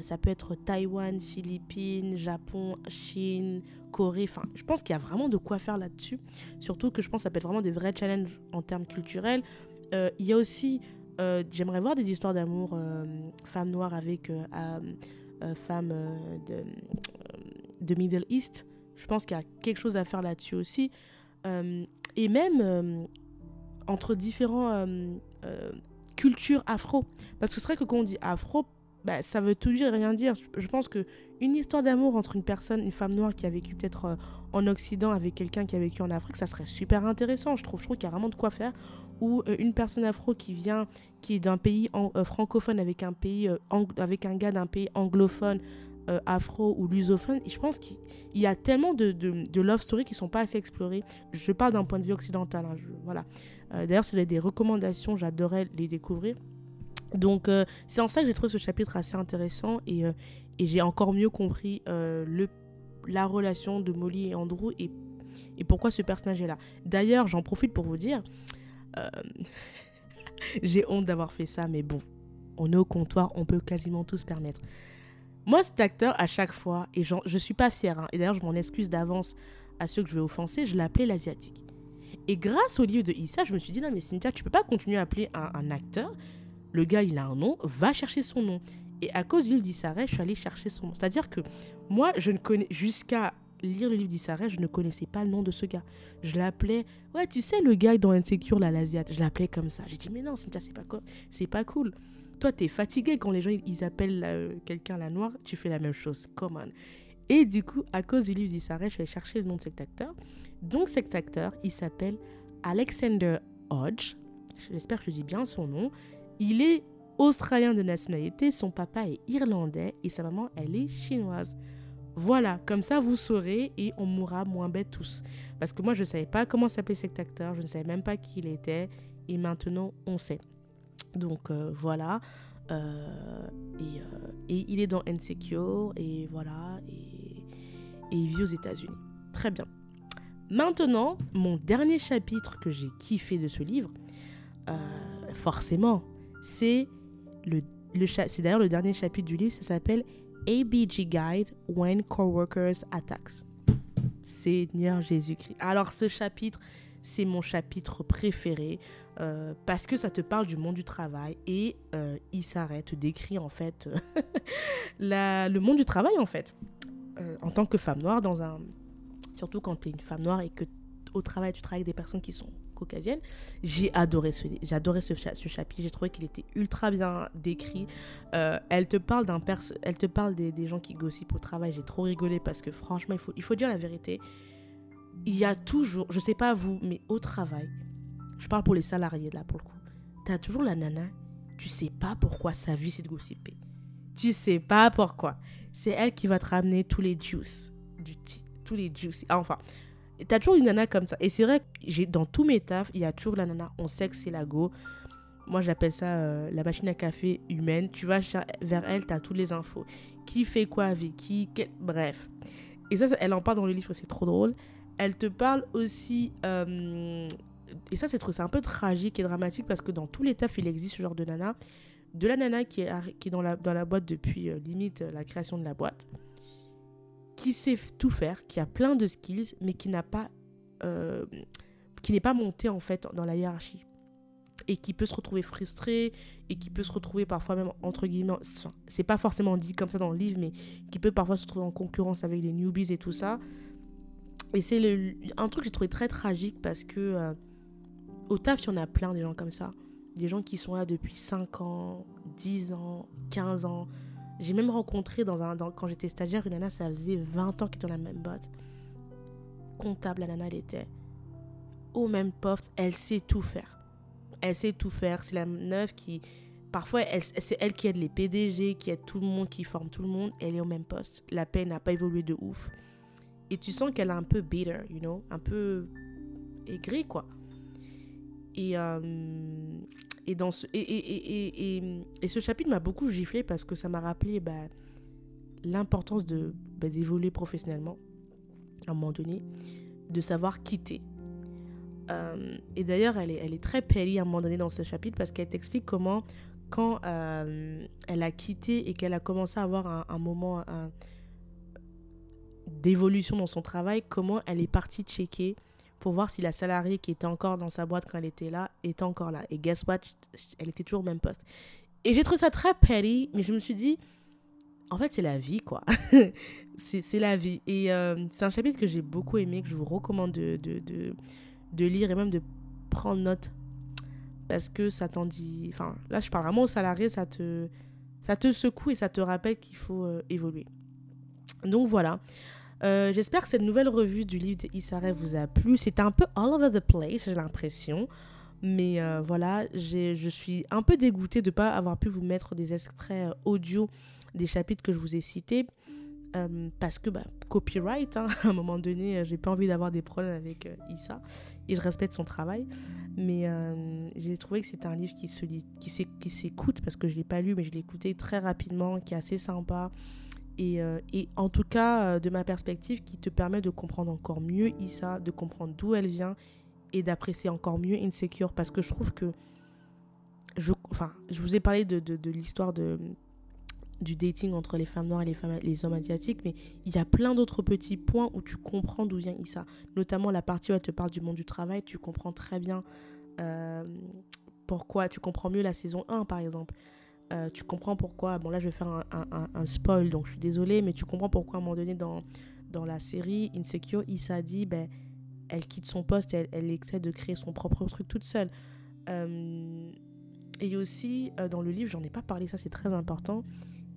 ça peut être Taïwan, Philippines, Japon, Chine, Corée. Enfin, je pense qu'il y a vraiment de quoi faire là-dessus. Surtout que je pense que ça peut être vraiment des vrais challenges en termes culturels. Il y a aussi, j'aimerais voir des histoires d'amour femmes noires avec femmes de, de Middle East. Je pense qu'il y a quelque chose à faire là-dessus aussi et même euh, entre différentes euh, euh, cultures afro. Parce que c'est vrai que quand on dit afro, bah, ça veut tout dire rien dire. Je pense que une histoire d'amour entre une personne, une femme noire qui a vécu peut-être en Occident avec quelqu'un qui a vécu en Afrique, ça serait super intéressant. Je trouve, je trouve qu'il y a vraiment de quoi faire. Ou une personne afro qui vient, qui est d'un pays francophone avec un pays, avec un gars d'un pays anglophone, afro ou lusophone. Je pense qu'il y a tellement de, love stories qui sont pas assez explorées. Je parle d'un point de vue occidental. Hein, voilà. D'ailleurs, si vous avez des recommandations, j'adorerais les découvrir. Donc euh, c'est en ça que j'ai trouvé ce chapitre assez intéressant et, euh, j'ai encore mieux compris euh, la relation de Molly et Andrew et, et pourquoi ce personnage est là. D'ailleurs, j'en profite pour vous dire, j'ai honte d'avoir fait ça, mais bon, on est au comptoir, on peut quasiment tout se permettre. Moi, cet acteur, à chaque fois, et je ne suis pas fière, hein, et d'ailleurs je m'en excuse d'avance à ceux que je vais offenser, je l'appelais l'asiatique. Et grâce au livre de Issa, je me suis dit, non mais Cynthia, tu peux pas continuer à appeler un, acteur le gars, il a un nom, va chercher son nom. Et à cause du livre d'Issaret, je suis allée chercher son nom. C'est-à-dire que moi, je ne connais, jusqu'à lire le livre d'Issaret, je ne connaissais pas le nom de ce gars. Je l'appelais, ouais, tu sais, le gars dans Insecure, la l'Asiat, je l'appelais comme ça. J'ai dit, mais non, Cynthia, c'est pas cool. Toi, t'es fatigué quand les gens, ils appellent euh, quelqu'un la noire, tu fais la même chose. Come on. Et du coup, à cause du livre d'Issaret, je allée chercher le nom de cet acteur. Donc, cet acteur, il s'appelle Alexander Hodge. J'espère que je dis bien son nom. Il est australien de nationalité, son papa est irlandais et sa maman, elle est chinoise. Voilà, comme ça vous saurez et on mourra moins bête tous. Parce que moi, je ne savais pas comment s'appelait cet acteur, je ne savais même pas qui il était et maintenant on sait. Donc euh, voilà. Euh, et, euh, et, il est dans Insecure et voilà. Et, et il vit aux États-Unis. Très bien. Maintenant, mon dernier chapitre que j'ai kiffé de ce livre, forcément, c'est le, le c'est d'ailleurs le dernier chapitre du livre, ça s'appelle ABG Guide When Coworkers Attacks. Seigneur Jésus-Christ. Alors ce chapitre, c'est mon chapitre préféré euh, parce que ça te parle du monde du travail et euh, il s'arrête, décrit en fait la, le monde du travail en fait. Euh, en tant que femme noire, dans un, surtout quand tu es une femme noire et que au travail tu travailles avec des personnes qui sont caucasienne. J'ai adoré ce, j'ai ce, chapitre. J'ai trouvé qu'il était ultra bien décrit. Euh, elle te parle d'un elle te parle des, des, gens qui gossipent au travail. J'ai trop rigolé parce que franchement, il faut, il faut dire la vérité. Il y a toujours, je sais pas vous, mais au travail, je parle pour les salariés là pour le coup. tu as toujours la nana. Tu sais pas pourquoi sa vie c'est de gossiper. Tu sais pas pourquoi. C'est elle qui va te ramener tous les juices tous les juices. enfin, T'as toujours une nana comme ça. Et c'est vrai que dans tous mes tafs, il y a toujours la nana. On sait que c'est la go. Moi, j'appelle ça euh, la machine à café humaine. Tu vas vers elle, tu as toutes les infos. Qui fait quoi avec qui, Bref. Et ça, elle en parle dans le livre, c'est trop drôle. Elle te parle aussi. Euh, et ça, c'est un peu tragique et dramatique parce que dans tous les tafs, il existe ce genre de nana. De la nana qui est, qui est dans, la, dans la boîte depuis euh, limite la création de la boîte qui sait tout faire, qui a plein de skills, mais qui n'a pas, euh, qui n'est pas monté en fait dans la hiérarchie et qui peut se retrouver frustré et qui peut se retrouver parfois même entre guillemets, enfin, c'est pas forcément dit comme ça dans le livre, mais qui peut parfois se retrouver en concurrence avec les newbies et tout ça. Et c'est un truc que j'ai trouvé très tragique parce que euh, au taf, il y en a plein des gens comme ça. Des gens qui sont là depuis 5 ans, 10 ans, 15 ans, j'ai même rencontré dans un, quand j'étais stagiaire une nana, ça faisait 20 ans qu'elle était dans la même boîte. Comptable, la nana, elle était au même poste. Elle sait tout faire. Elle sait tout faire. C'est la neuf qui. Parfois, c'est elle qui aide les PDG, qui aide tout le monde, qui forme tout le monde. Elle est au même poste. La paix n'a pas évolué de ouf. Et tu sens qu'elle est un peu bitter, you know, un peu aigrie, quoi. Et, euh, et, dans ce, et, et, et, et, ce chapitre m'a beaucoup giflé parce que ça m'a rappelé bah, l'importance de bah, d'évoluer professionnellement à un moment donné, de savoir quitter. Euh, et d'ailleurs, elle est, elle est très petty à un moment donné dans ce chapitre parce qu'elle t'explique comment, quand euh, elle a quitté et qu'elle a commencé à avoir un moment d'évolution dans son travail, comment elle est partie checker pour voir si la salariée qui était encore dans sa boîte quand elle était là était encore là. Et guess what? Elle était toujours au même poste. Et j'ai trouvé ça très petty, mais je me suis dit, en fait, c'est la vie, quoi. c'est la vie. Et euh, c'est un chapitre que j'ai beaucoup aimé, que je vous recommande de, de, de, lire et même de prendre note. Parce que ça t'en dit. Enfin, là, je parle vraiment aux salariés, ça te. ça te secoue et ça te rappelle qu'il faut euh, évoluer. Donc voilà. Euh, j'espère que cette nouvelle revue du livre d'Issare vous a plu. C'est un peu all over the place, j'ai l'impression. Mais euh, voilà, je suis un peu dégoûtée de ne pas avoir pu vous mettre des extraits audio des chapitres que je vous ai cités. parce que bah, copyright, hein, à un moment donné, j'ai pas envie d'avoir des problèmes avec Issa et je respecte son travail. Mais euh, j'ai trouvé que c'était un livre qui, se qui s'écoute, parce que je l'ai pas lu, mais je l'ai écouté très rapidement, qui est assez sympa. Et, euh, et en tout cas, euh, de ma perspective, qui te permet de comprendre encore mieux Issa, de comprendre d'où elle vient et d'apprécier encore mieux Insecure. Parce que je trouve que. Je, enfin, je vous ai parlé de, de, de l'histoire de, du dating entre les femmes noires et les, femmes, les hommes asiatiques, mais il y a plein d'autres petits points où tu comprends d'où vient Issa. Notamment la partie où elle te parle du monde du travail, tu comprends très bien euh, pourquoi, tu comprends mieux la saison 1 par exemple. Euh, tu comprends pourquoi, bon là je vais faire un, un, spoil, donc je suis désolée, mais tu comprends pourquoi à un moment donné dans, dans la série Insecure, Issa dit, ben, elle quitte son poste et elle, essaie de créer son propre truc toute seule. Euh, et aussi, dans le livre, j'en ai pas parlé, ça c'est très important,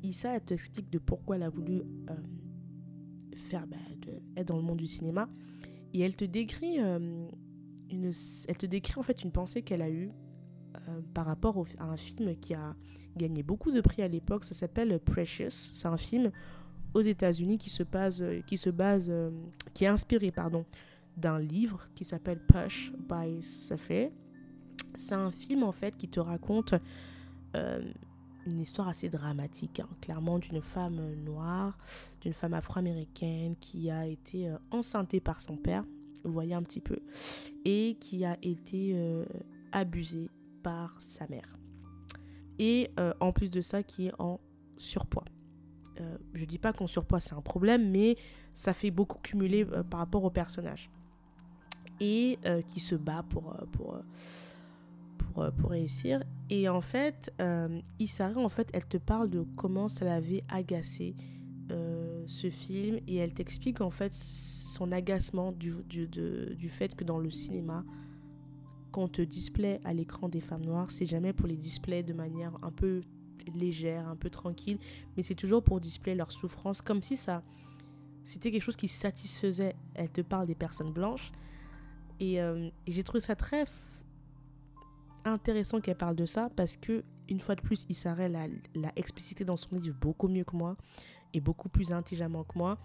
Issa, elle t'explique de pourquoi elle a voulu euh, faire, bah, être dans le monde du cinéma. Et elle te décrit, euh, une, elle te décrit en fait une pensée qu'elle a eue euh, par rapport à un film qui a gagné beaucoup de prix à l'époque. Ça s'appelle Precious. C'est un film aux États-Unis qui se base, se base, qui est inspiré, pardon, d'un livre qui s'appelle Push by Safir. C'est un film en fait qui te raconte une histoire assez dramatique, hein, clairement, d'une femme noire, d'une femme afro-américaine qui a été euh, enceintée par son père, vous voyez un petit peu, et qui a été euh, abusée par sa mère. Et euh, en plus de ça, qui est en surpoids. je dis pas qu'en surpoids c'est un problème, mais ça fait beaucoup cumuler par rapport au personnage. Et qui se bat pour, pour euh, pour, réussir. Et en fait, euh, Isara, en fait, elle te parle de comment ça l'avait agacé euh, ce film et elle t'explique en fait son agacement du, du, du fait que dans le cinéma, te display à l'écran des femmes noires, c'est jamais pour les displayer de manière un peu légère, un peu tranquille, mais c'est toujours pour displayer leur souffrance, comme si ça c'était quelque chose qui satisfaisait. Elle te parle des personnes blanches. Et, et j'ai trouvé ça très intéressant qu'elle parle de ça parce que, une fois de plus, Issarel l'a, l'a explicité dans son livre beaucoup mieux que moi et beaucoup plus intelligemment que moi.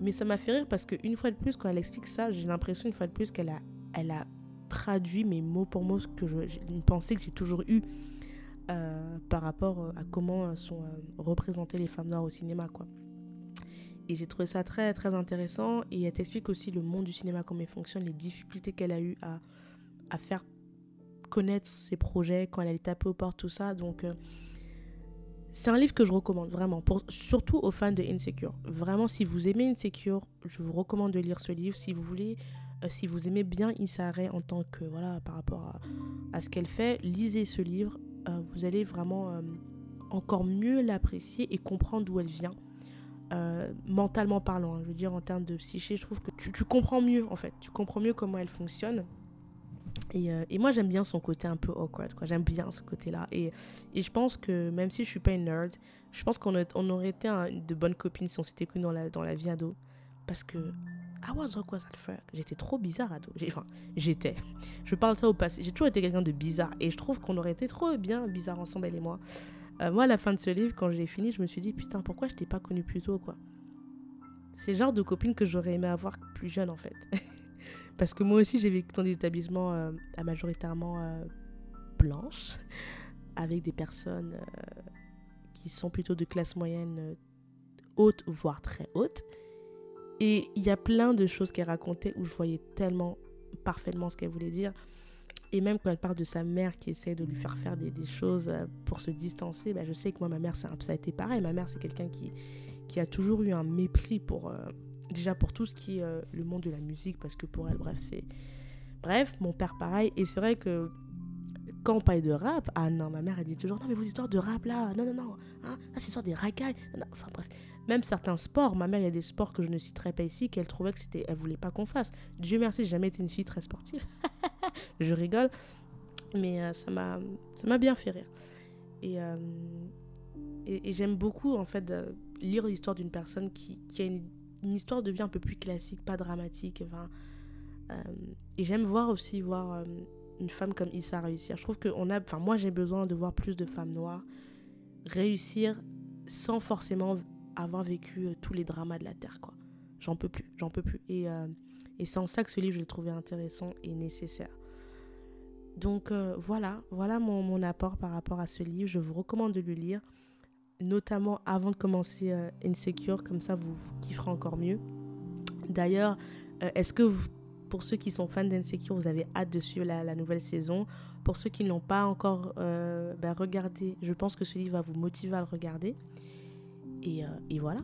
Mais ça m'a fait rire parce qu'une fois de plus, quand elle explique ça, j'ai l'impression une fois de plus qu'elle a, elle a traduit mes mots pour mots, que je, une pensée que j'ai toujours eue euh, par rapport euh, à comment euh, sont représentées les femmes noires au cinéma. quoi. Et j'ai trouvé ça très très intéressant. Et elle t'explique aussi le monde du cinéma, comment il fonctionne, les difficultés qu'elle a eues à, à faire connaître ses projets, quand elle allait taper aux portes, tout ça. Donc, c'est un livre que je recommande vraiment, pour, surtout aux fans de Insecure. Vraiment, si vous aimez Insecure, je vous recommande de lire ce livre. Si vous voulez, si vous aimez bien Issa en tant que, voilà, par rapport à, ce qu'elle fait, lisez ce livre. Euh, vous allez vraiment encore mieux l'apprécier et comprendre d'où elle vient. mentalement parlant, hein. je veux dire en termes de psyché, je trouve que tu, comprends mieux en fait, tu comprends mieux comment elle fonctionne euh, et, moi, j'aime bien son côté un peu awkward, quoi. J'aime bien ce côté-là. Et, et, je pense que même si je suis pas une nerd, je pense qu'on on aurait été de bonnes copines si on s'était connus dans la, dans la vie ado. Parce que I was awkward. J'étais trop bizarre ado. Enfin, j'étais. Je parle ça au passé. J'ai toujours été quelqu'un de bizarre. Et je trouve qu'on aurait été trop bien bizarre ensemble, elle et moi. Euh, moi, à la fin de ce livre, quand j'ai fini, je me suis dit, putain, pourquoi je t'ai pas connue plus tôt, quoi? C'est le genre de copine que j'aurais aimé avoir plus jeune, en fait. Parce que moi aussi, j'ai vécu dans des établissements euh, à majoritairement euh, blanches, avec des personnes qui sont plutôt de classe moyenne haute, voire très haute. Et il y a plein de choses qu'elle racontait où je voyais tellement parfaitement ce qu'elle voulait dire. Et même quand elle parle de sa mère qui essaie de lui faire faire des, choses pour se distancer, bah, je sais que moi, ma mère, ça, a été pareil. Ma mère, c'est quelqu'un qui, qui a toujours eu un mépris pour, déjà pour tout ce qui est euh, le monde de la musique, parce que pour elle, bref, c'est... Bref, mon père pareil, et c'est vrai que quand on parle de rap, ah non, ma mère elle dit toujours, non mais vos histoires de rap là, non, non, non, hein, c'est histoire des racailles, enfin bref. Même certains sports, ma mère, il y a des sports que je ne citerai pas ici, qu'elle trouvait que c'était, elle voulait pas qu'on fasse. Dieu merci, j'ai jamais été une fille très sportive. je rigole, mais euh, ça m'a, ça m'a bien fait rire. Et, euh, et, j'aime beaucoup en fait lire l'histoire d'une personne qui, qui a une, histoire de vie un peu plus classique, pas dramatique. Euh, et j'aime voir aussi voir une femme comme Issa réussir. Je trouve que on a, enfin moi j'ai besoin de voir plus de femmes noires réussir sans forcément avoir vécu euh, tous les dramas de la terre quoi. J'en peux plus, j'en peux plus. Et, et c'est en ça que ce livre je l'ai trouvé intéressant et nécessaire. Donc voilà, voilà mon, mon, apport par rapport à ce livre. Je vous recommande de le lire, notamment avant de commencer Insecure, comme ça vous, vous kifferez encore mieux. D'ailleurs, est-ce que pour ceux qui sont fans d'Insecure, vous avez hâte de suivre la, nouvelle saison? Pour ceux qui ne l'ont pas encore euh, ben, regardé, je pense que ce livre va vous motiver à le regarder. Et, euh, voilà.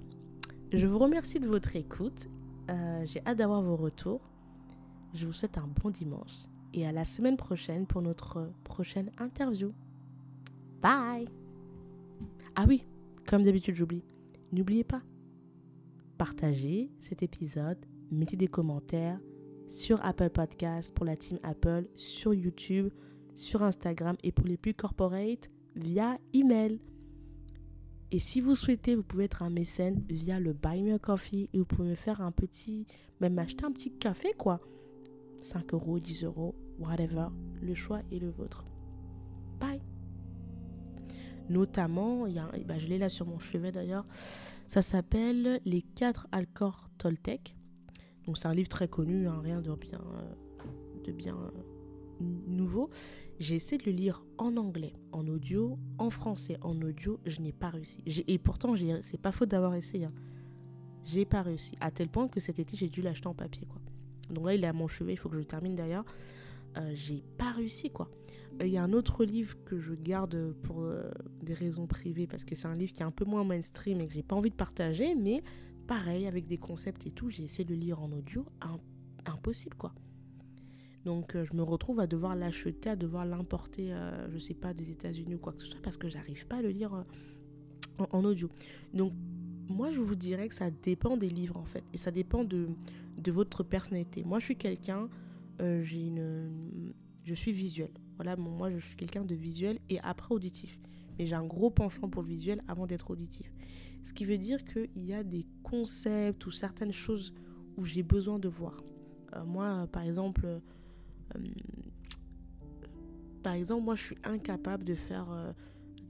Je vous remercie de votre écoute. Euh, j'ai hâte d'avoir vos retours. Je vous souhaite un bon dimanche. Et à la semaine prochaine pour notre prochaine interview. Bye Ah oui, comme d'habitude j'oublie. N'oubliez pas, partagez cet épisode, mettez des commentaires sur Apple Podcast pour la team Apple, sur YouTube, sur Instagram et pour les plus corporate via email. Et si vous souhaitez, vous pouvez être un mécène via le Buy Me a Coffee et vous pouvez me faire un petit, même acheter un petit café quoi. 5 euros, 10 euros, whatever. Le choix est le vôtre. Bye. Notamment, il y a, bah, je l'ai là sur mon chevet d'ailleurs, ça s'appelle Les 4 Alcor Toltec. Donc c'est un livre très connu, hein, rien de bien, de bien nouveau. J'ai essayé de le lire en anglais, en audio, en français, en audio. Je n'ai pas réussi. Et pourtant, c'est pas faute d'avoir essayé. Hein. J'ai pas réussi. À tel point que cet été, j'ai dû l'acheter en papier. quoi. Donc là, il est à mon chevet, il faut que je le termine d'ailleurs. Euh, j'ai pas réussi quoi. Il y a un autre livre que je garde pour euh, des raisons privées parce que c'est un livre qui est un peu moins mainstream et que j'ai pas envie de partager, mais pareil, avec des concepts et tout, j'ai essayé de lire en audio, impossible quoi. Donc euh, je me retrouve à devoir l'acheter, à devoir l'importer, euh, je sais pas, des États-Unis ou quoi que ce soit, parce que j'arrive pas à le lire euh, en, audio. Donc moi je vous dirais que ça dépend des livres en fait, et ça dépend de, de votre personnalité. Moi je suis quelqu'un, j'ai une, je suis visuel. Voilà, moi je suis quelqu'un de visuel et après auditif. Mais j'ai un gros penchant pour le visuel avant d'être auditif. Ce qui veut dire qu'il y a des concepts ou certaines choses où j'ai besoin de voir. Euh, moi, par exemple, euh, par exemple, moi, je suis incapable de faire. Euh,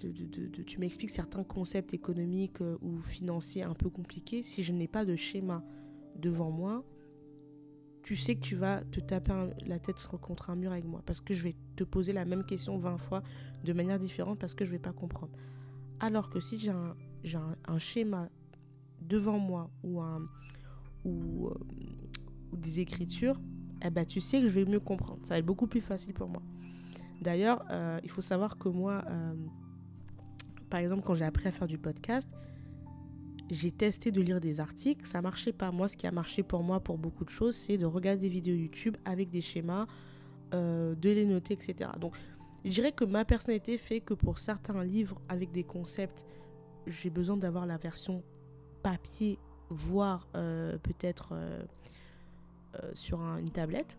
de, tu m'expliques certains concepts économiques ou financiers un peu compliqués. Si je n'ai pas de schéma devant moi, tu sais que tu vas te taper la tête contre un mur avec moi. Parce que je vais te poser la même question 20 fois de manière différente parce que je ne vais pas comprendre. Alors que si j'ai un, schéma devant moi ou, euh, des écritures, eh ben, tu sais que je vais mieux comprendre. Ça va être beaucoup plus facile pour moi. D'ailleurs, euh, il faut savoir que moi, euh, par exemple, quand j'ai appris à faire du podcast, j'ai testé de lire des articles, ça marchait pas. Moi, ce qui a marché pour moi pour beaucoup de choses, c'est de regarder des vidéos YouTube avec des schémas, de les noter, etc. Donc, je dirais que ma personnalité fait que pour certains livres avec des concepts j'ai besoin d'avoir la version papier, voire euh, peut-être euh, euh, sur une tablette.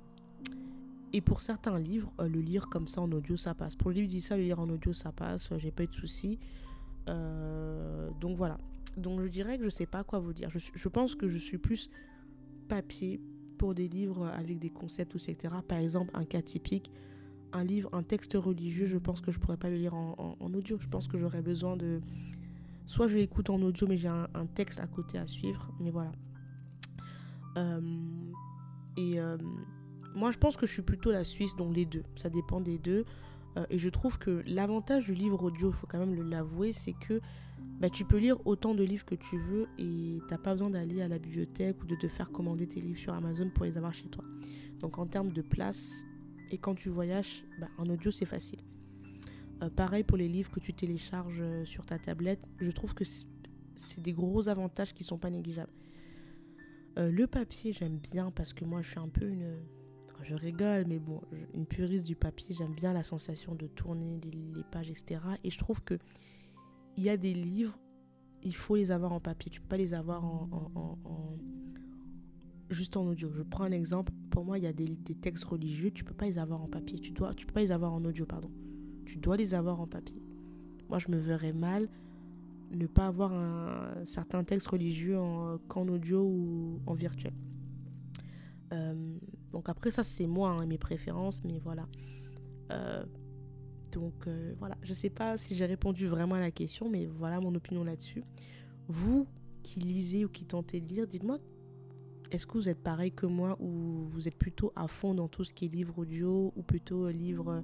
Et pour certains livres, le lire comme ça en audio, ça passe. Pour le livre ça, le lire en audio, ça passe. J'ai pas eu de soucis. donc voilà. Donc je dirais que je sais pas quoi vous dire. Je, pense que je suis plus papier pour des livres avec des concepts, etc. Par exemple, un cas typique, un livre, un texte religieux, je pense que je pourrais pas le lire en, audio. Je pense que j'aurais besoin de Soit je l'écoute en audio, mais j'ai un, texte à côté à suivre. Mais voilà. Euh, et euh, moi, je pense que je suis plutôt la Suisse, donc les deux. Ça dépend des deux. Euh, et je trouve que l'avantage du livre audio, il faut quand même l'avouer, c'est que bah, tu peux lire autant de livres que tu veux et tu n'as pas besoin d'aller à la bibliothèque ou de te faire commander tes livres sur Amazon pour les avoir chez toi. Donc en termes de place et quand tu voyages, bah, en audio c'est facile. Euh, pareil pour les livres que tu télécharges sur ta tablette. Je trouve que c'est des gros avantages qui sont pas négligeables. Euh, le papier, j'aime bien parce que moi, je suis un peu une. Je rigole, mais bon, une puriste du papier. J'aime bien la sensation de tourner les, pages, etc. Et je trouve que il y a des livres, il faut les avoir en papier. Tu peux pas les avoir en, juste en audio. Je prends un exemple. Pour moi, il y a des, des, textes religieux, tu peux pas les avoir en papier. Tu dois, tu peux pas les avoir en audio, pardon. Tu dois les avoir en papier. Moi, je me verrais mal ne pas avoir un certain texte religieux qu'en audio ou en virtuel. Euh, donc après ça c'est moi hein, mes préférences mais voilà. Euh, donc euh, voilà. Je sais pas si j'ai répondu vraiment à la question mais voilà mon opinion là-dessus. Vous qui lisez ou qui tentez de lire dites-moi est-ce que vous êtes pareil que moi ou vous êtes plutôt à fond dans tout ce qui est livre audio ou plutôt livre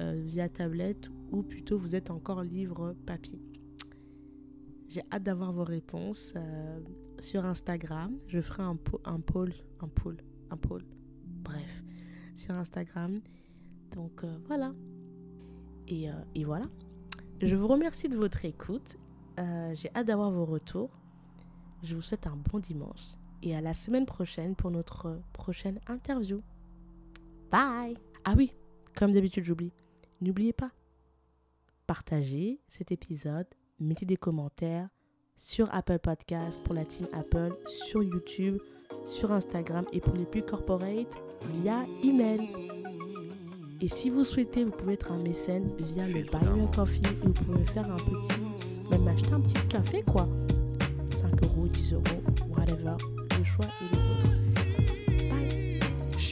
via tablette ou plutôt vous êtes encore livre papier? J'ai hâte d'avoir vos réponses euh, sur Instagram. Je ferai un, un poll, un poll, un poll. Bref, sur Instagram. Donc euh, voilà. Et, euh, et, voilà. Je vous remercie de votre écoute. j'ai hâte d'avoir vos retours. Je vous souhaite un bon dimanche. Et à la semaine prochaine pour notre prochaine interview. Bye. Ah oui, comme d'habitude j'oublie. N'oubliez pas, partagez cet épisode mettez des commentaires sur Apple Podcast pour la team Apple, sur YouTube, sur Instagram et pour les plus corporate via email. Et si vous souhaitez, vous pouvez être un mécène via le Buy Me Coffee et vous pouvez faire un petit, même acheter un petit café quoi. 5 euros, 10 euros, whatever. Le choix est le vôtre.